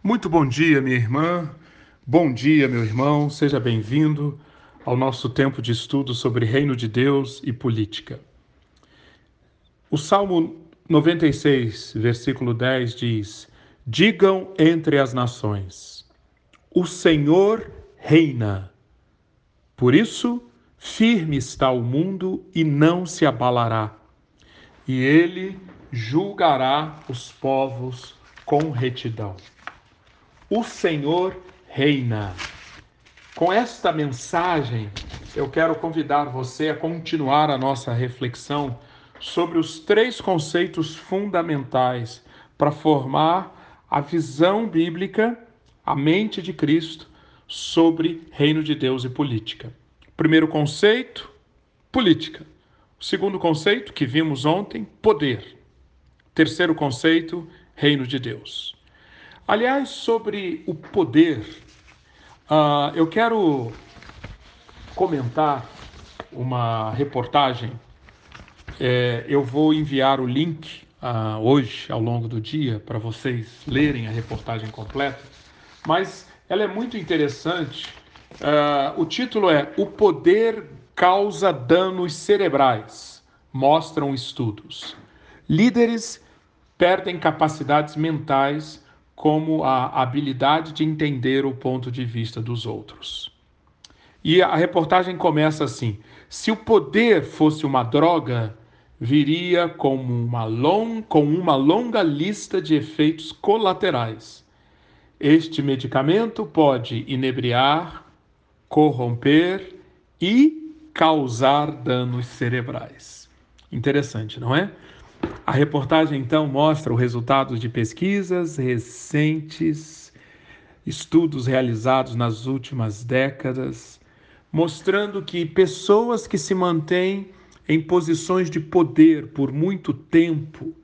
Muito bom dia, minha irmã. Bom dia, meu irmão. Seja bem-vindo ao nosso tempo de estudo sobre Reino de Deus e política. O Salmo 96, versículo 10 diz: Digam entre as nações: O Senhor reina. Por isso, firme está o mundo e não se abalará. E ele julgará os povos com retidão o Senhor reina. Com esta mensagem, eu quero convidar você a continuar a nossa reflexão sobre os três conceitos fundamentais para formar a visão bíblica, a mente de Cristo sobre reino de Deus e política. Primeiro conceito, política. O segundo conceito, que vimos ontem, poder. Terceiro conceito, reino de Deus. Aliás, sobre o poder, uh, eu quero comentar uma reportagem. É, eu vou enviar o link uh, hoje, ao longo do dia, para vocês lerem a reportagem completa, mas ela é muito interessante. Uh, o título é O Poder Causa Danos Cerebrais, mostram estudos. Líderes perdem capacidades mentais como a habilidade de entender o ponto de vista dos outros. E a reportagem começa assim: se o poder fosse uma droga, viria como uma long, com uma longa lista de efeitos colaterais. Este medicamento pode inebriar, corromper e causar danos cerebrais. Interessante, não é? A reportagem então mostra o resultado de pesquisas recentes, estudos realizados nas últimas décadas, mostrando que pessoas que se mantêm em posições de poder por muito tempo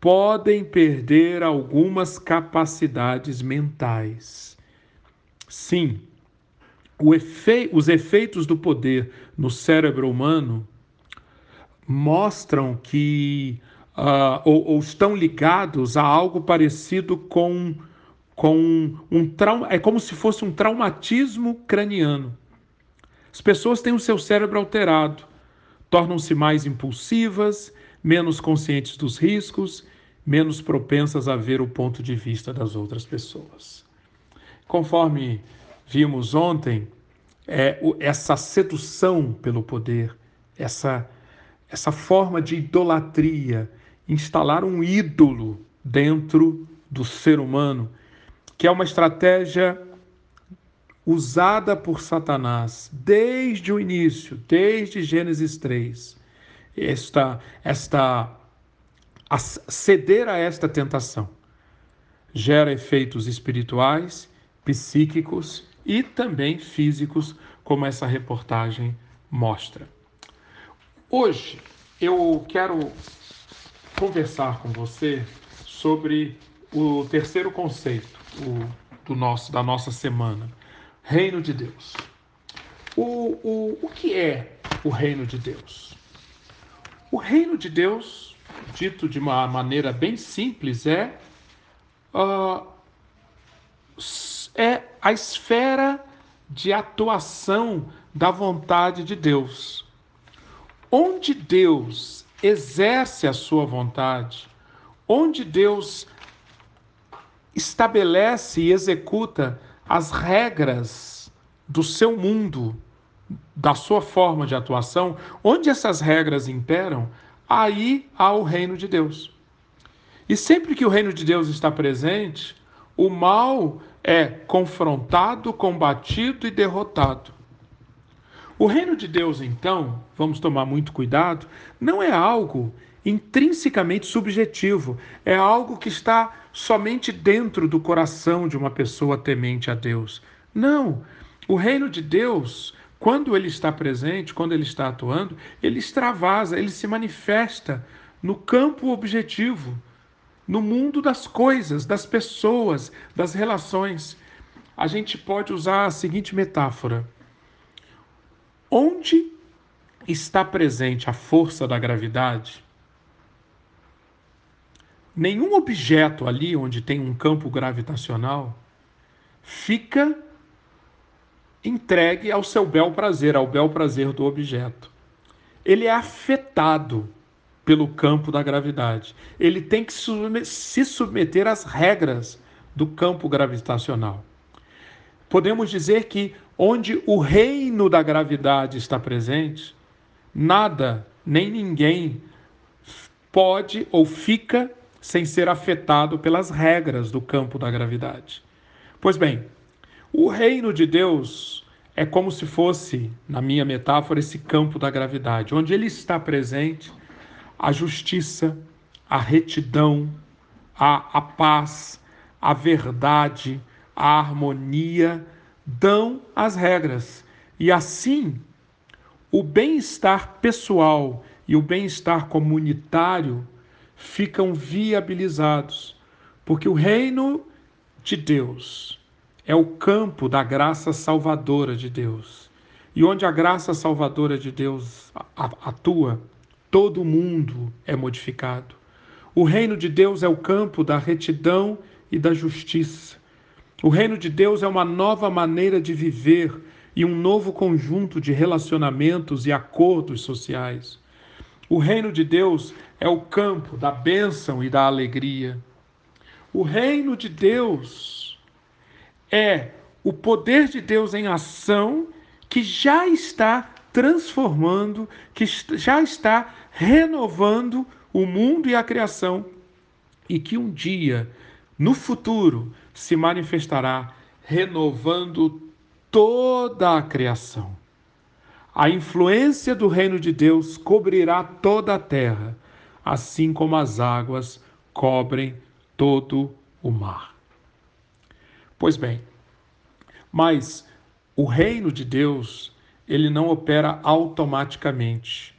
podem perder algumas capacidades mentais. Sim, efe... os efeitos do poder no cérebro humano mostram que uh, ou, ou, estão ligados a algo parecido com, com um trauma, é como se fosse um traumatismo craniano. As pessoas têm o seu cérebro alterado, tornam-se mais impulsivas, menos conscientes dos riscos, menos propensas a ver o ponto de vista das outras pessoas. Conforme vimos ontem, é, essa sedução pelo poder, essa essa forma de idolatria, instalar um ídolo dentro do ser humano, que é uma estratégia usada por Satanás desde o início, desde Gênesis 3. Esta, esta a ceder a esta tentação gera efeitos espirituais, psíquicos e também físicos, como essa reportagem mostra. Hoje eu quero conversar com você sobre o terceiro conceito o, do nosso, da nossa semana, Reino de Deus. O, o, o que é o Reino de Deus? O Reino de Deus, dito de uma maneira bem simples, é, uh, é a esfera de atuação da vontade de Deus Onde Deus exerce a sua vontade, onde Deus estabelece e executa as regras do seu mundo, da sua forma de atuação, onde essas regras imperam, aí há o reino de Deus. E sempre que o reino de Deus está presente, o mal é confrontado, combatido e derrotado. O reino de Deus, então, vamos tomar muito cuidado, não é algo intrinsecamente subjetivo, é algo que está somente dentro do coração de uma pessoa temente a Deus. Não. O reino de Deus, quando ele está presente, quando ele está atuando, ele extravasa, ele se manifesta no campo objetivo, no mundo das coisas, das pessoas, das relações. A gente pode usar a seguinte metáfora Onde está presente a força da gravidade? nenhum objeto ali onde tem um campo gravitacional fica entregue ao seu bel prazer, ao bel prazer do objeto. Ele é afetado pelo campo da gravidade. Ele tem que se submeter às regras do campo gravitacional. Podemos dizer que onde o reino da gravidade está presente, nada nem ninguém pode ou fica sem ser afetado pelas regras do campo da gravidade. Pois bem, o reino de Deus é como se fosse, na minha metáfora, esse campo da gravidade, onde ele está presente, a justiça, a retidão, a, a paz, a verdade, a harmonia dão as regras. E assim, o bem-estar pessoal e o bem-estar comunitário ficam viabilizados, porque o reino de Deus é o campo da graça salvadora de Deus. E onde a graça salvadora de Deus atua, todo mundo é modificado. O reino de Deus é o campo da retidão e da justiça. O reino de Deus é uma nova maneira de viver e um novo conjunto de relacionamentos e acordos sociais. O reino de Deus é o campo da bênção e da alegria. O reino de Deus é o poder de Deus em ação que já está transformando, que já está renovando o mundo e a criação e que um dia, no futuro, se manifestará renovando toda a criação. A influência do reino de Deus cobrirá toda a terra, assim como as águas cobrem todo o mar. Pois bem, mas o reino de Deus, ele não opera automaticamente,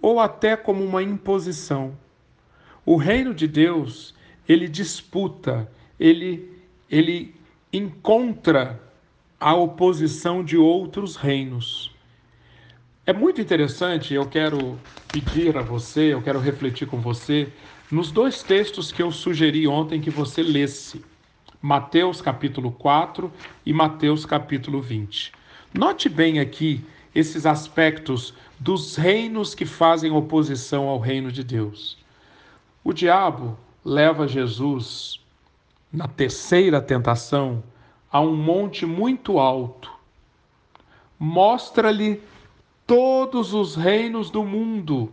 ou até como uma imposição. O reino de Deus, ele disputa, ele ele encontra a oposição de outros reinos. É muito interessante, eu quero pedir a você, eu quero refletir com você nos dois textos que eu sugeri ontem que você lesse. Mateus capítulo 4 e Mateus capítulo 20. Note bem aqui esses aspectos dos reinos que fazem oposição ao reino de Deus. O diabo leva Jesus na terceira tentação, a um monte muito alto. Mostra-lhe todos os reinos do mundo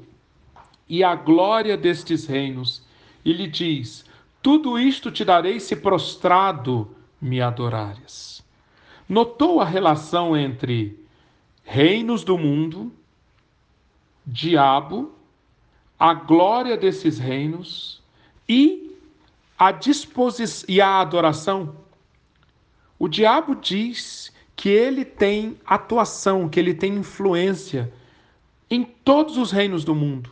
e a glória destes reinos, e lhe diz: Tudo isto te darei se prostrado me adorares. Notou a relação entre reinos do mundo, diabo, a glória desses reinos e a disposição e a adoração. O diabo diz que ele tem atuação, que ele tem influência em todos os reinos do mundo.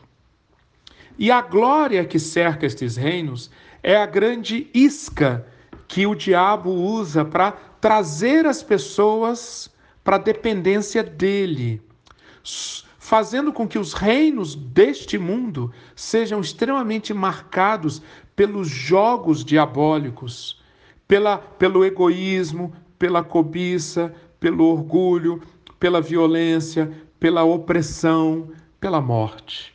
E a glória que cerca estes reinos é a grande isca que o diabo usa para trazer as pessoas para a dependência dele, fazendo com que os reinos deste mundo sejam extremamente marcados pelos jogos diabólicos, pela, pelo egoísmo, pela cobiça, pelo orgulho, pela violência, pela opressão, pela morte.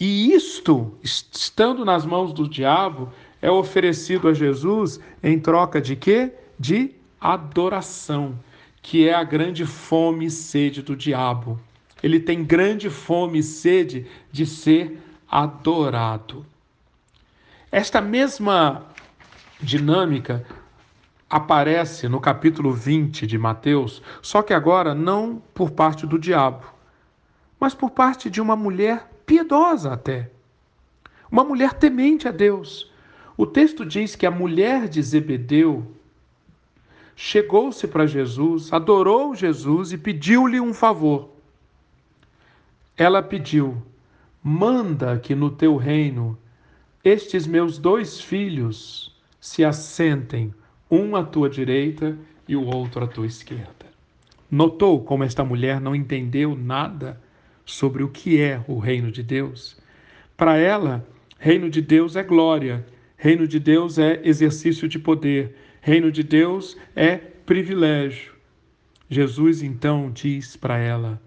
E isto, estando nas mãos do diabo, é oferecido a Jesus em troca de quê? De adoração, que é a grande fome e sede do diabo. Ele tem grande fome e sede de ser adorado. Esta mesma dinâmica aparece no capítulo 20 de Mateus, só que agora não por parte do diabo, mas por parte de uma mulher piedosa até. Uma mulher temente a Deus. O texto diz que a mulher de Zebedeu chegou-se para Jesus, adorou Jesus e pediu-lhe um favor. Ela pediu: Manda que no teu reino estes meus dois filhos se assentem, um à tua direita e o outro à tua esquerda. Notou como esta mulher não entendeu nada sobre o que é o reino de Deus? Para ela, Reino de Deus é glória, reino de Deus é exercício de poder, reino de Deus é privilégio. Jesus então diz para ela: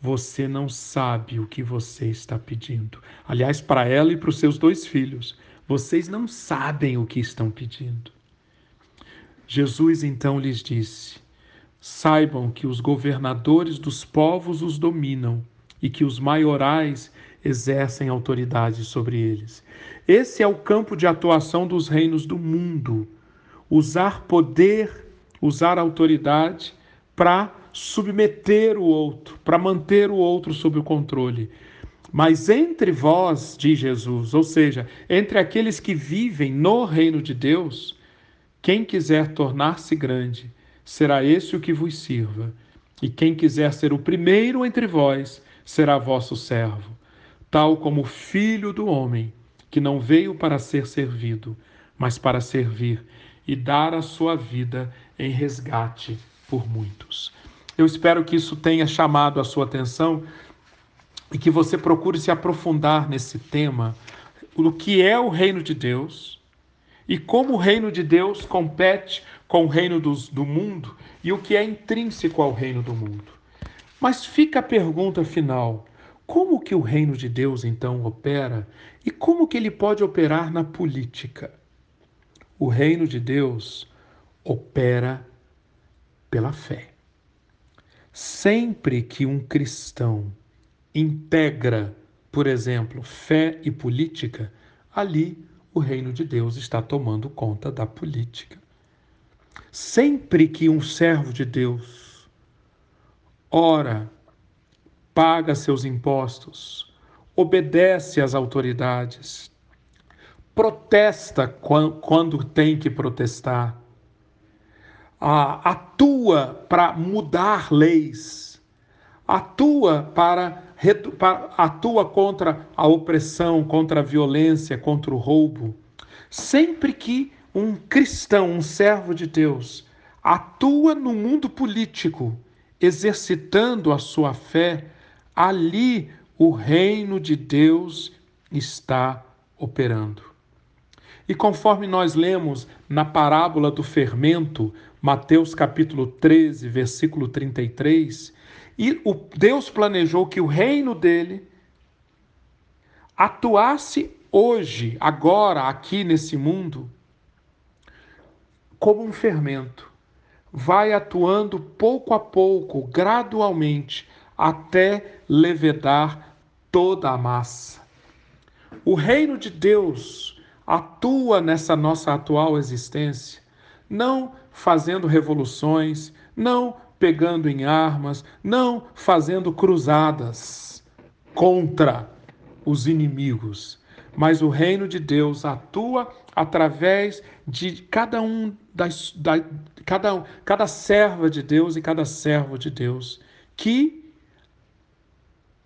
Você não sabe o que você está pedindo. Aliás, para ela e para os seus dois filhos, vocês não sabem o que estão pedindo. Jesus então lhes disse: Saibam que os governadores dos povos os dominam e que os maiorais exercem autoridade sobre eles. Esse é o campo de atuação dos reinos do mundo. Usar poder, usar autoridade para submeter o outro, para manter o outro sob o controle. Mas entre vós, diz Jesus, ou seja, entre aqueles que vivem no reino de Deus, quem quiser tornar-se grande, será esse o que vos sirva. E quem quiser ser o primeiro entre vós, será vosso servo, tal como o filho do homem, que não veio para ser servido, mas para servir e dar a sua vida em resgate por muitos. Eu espero que isso tenha chamado a sua atenção e que você procure se aprofundar nesse tema, o que é o reino de Deus e como o reino de Deus compete com o reino dos, do mundo e o que é intrínseco ao reino do mundo. Mas fica a pergunta final: como que o reino de Deus então opera e como que ele pode operar na política? O reino de Deus opera pela fé. Sempre que um cristão integra, por exemplo, fé e política, ali o reino de Deus está tomando conta da política. Sempre que um servo de Deus ora, paga seus impostos, obedece às autoridades, protesta quando tem que protestar, atua para mudar leis, atua para atua contra a opressão, contra a violência, contra o roubo. Sempre que um cristão, um servo de Deus, atua no mundo político, exercitando a sua fé, ali o reino de Deus está operando. E conforme nós lemos na parábola do fermento, Mateus capítulo 13, versículo 33, e o Deus planejou que o reino dele atuasse hoje, agora, aqui nesse mundo, como um fermento. Vai atuando pouco a pouco, gradualmente, até levedar toda a massa. O reino de Deus atua nessa nossa atual existência, não fazendo revoluções, não pegando em armas, não fazendo cruzadas contra os inimigos, mas o reino de Deus atua através de cada um das, da, cada, cada serva de Deus e cada servo de Deus que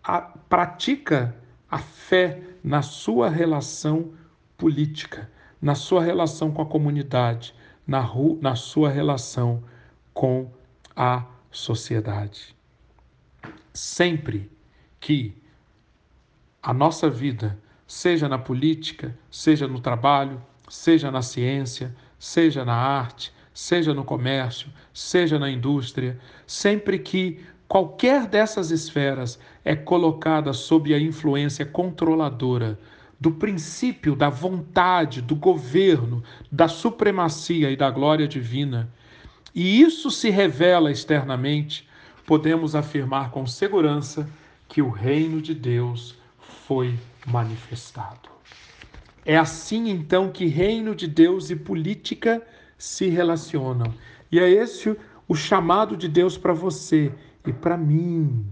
a, pratica a fé na sua relação política, na sua relação com a comunidade, na, na sua relação com a sociedade. Sempre que a nossa vida, seja na política, seja no trabalho, seja na ciência, seja na arte, seja no comércio, seja na indústria, sempre que qualquer dessas esferas é colocada sob a influência controladora do princípio da vontade, do governo, da supremacia e da glória divina, e isso se revela externamente, podemos afirmar com segurança que o reino de Deus foi manifestado. É assim então que reino de Deus e política se relacionam. E é esse o chamado de Deus para você e para mim.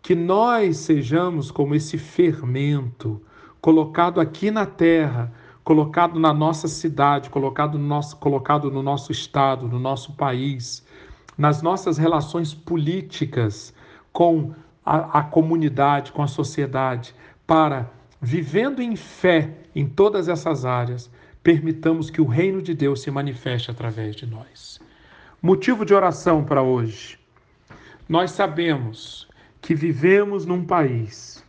Que nós sejamos como esse fermento colocado aqui na terra, colocado na nossa cidade, colocado no nosso, colocado no nosso estado, no nosso país, nas nossas relações políticas com a, a comunidade, com a sociedade, para, vivendo em fé em todas essas áreas, permitamos que o reino de Deus se manifeste através de nós. Motivo de oração para hoje. Nós sabemos que vivemos num país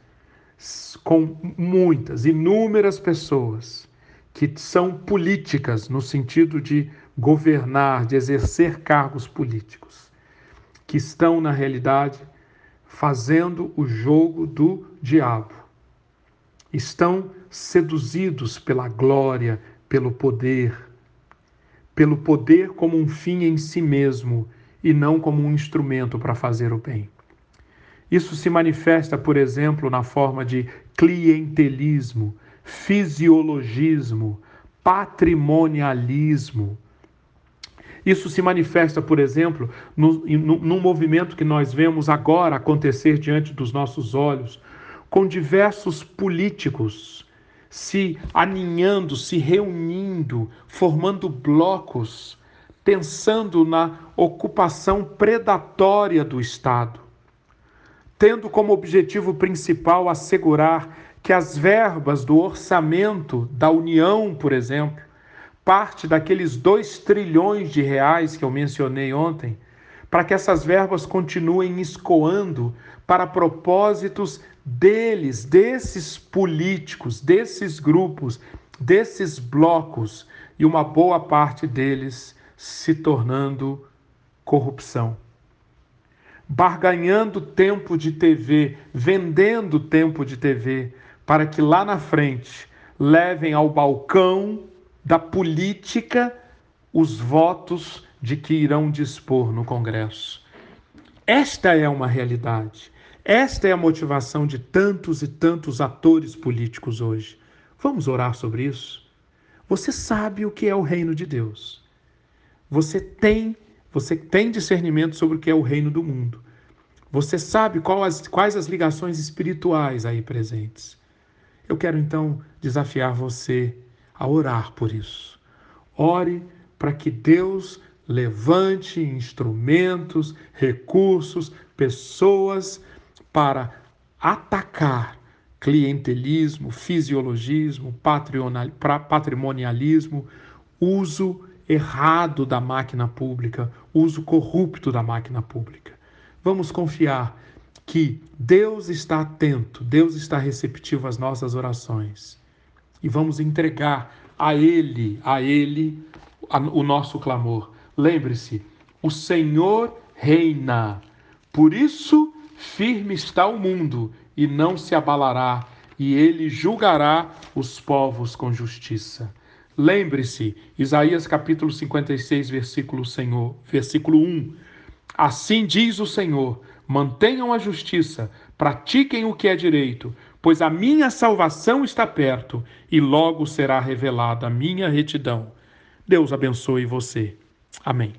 com muitas, inúmeras pessoas que são políticas no sentido de governar, de exercer cargos políticos, que estão, na realidade, fazendo o jogo do diabo. Estão seduzidos pela glória, pelo poder, pelo poder como um fim em si mesmo e não como um instrumento para fazer o bem. Isso se manifesta, por exemplo, na forma de clientelismo, fisiologismo, patrimonialismo. Isso se manifesta, por exemplo, no, no, num movimento que nós vemos agora acontecer diante dos nossos olhos, com diversos políticos se aninhando, se reunindo, formando blocos, pensando na ocupação predatória do Estado, tendo como objetivo principal assegurar que as verbas do orçamento da União, por exemplo, parte daqueles dois trilhões de reais que eu mencionei ontem, para que essas verbas continuem escoando para propósitos deles, desses políticos, desses grupos, desses blocos, e uma boa parte deles se tornando corrupção. Barganhando tempo de TV, vendendo tempo de TV, para que lá na frente levem ao balcão da política os votos de que irão dispor no Congresso. Esta é uma realidade. Esta é a motivação de tantos e tantos atores políticos hoje. Vamos orar sobre isso? Você sabe o que é o reino de Deus. Você tem, você tem discernimento sobre o que é o reino do mundo. Você sabe quais as, quais as ligações espirituais aí presentes. Eu quero então desafiar você a orar por isso. Ore para que Deus levante instrumentos, recursos, pessoas para atacar clientelismo, fisiologismo, patrimonialismo, uso errado da máquina pública, uso corrupto da máquina pública. Vamos confiar que Deus está atento, Deus está receptivo às nossas orações. E vamos entregar a Ele, a Ele, o nosso clamor. Lembre-se, o Senhor reina. Por isso, Firme está o mundo e não se abalará, e ele julgará os povos com justiça. Lembre-se, Isaías capítulo 56, versículo, Senhor, versículo 1. Assim diz o Senhor: mantenham a justiça, pratiquem o que é direito, pois a minha salvação está perto e logo será revelada a minha retidão. Deus abençoe você. Amém.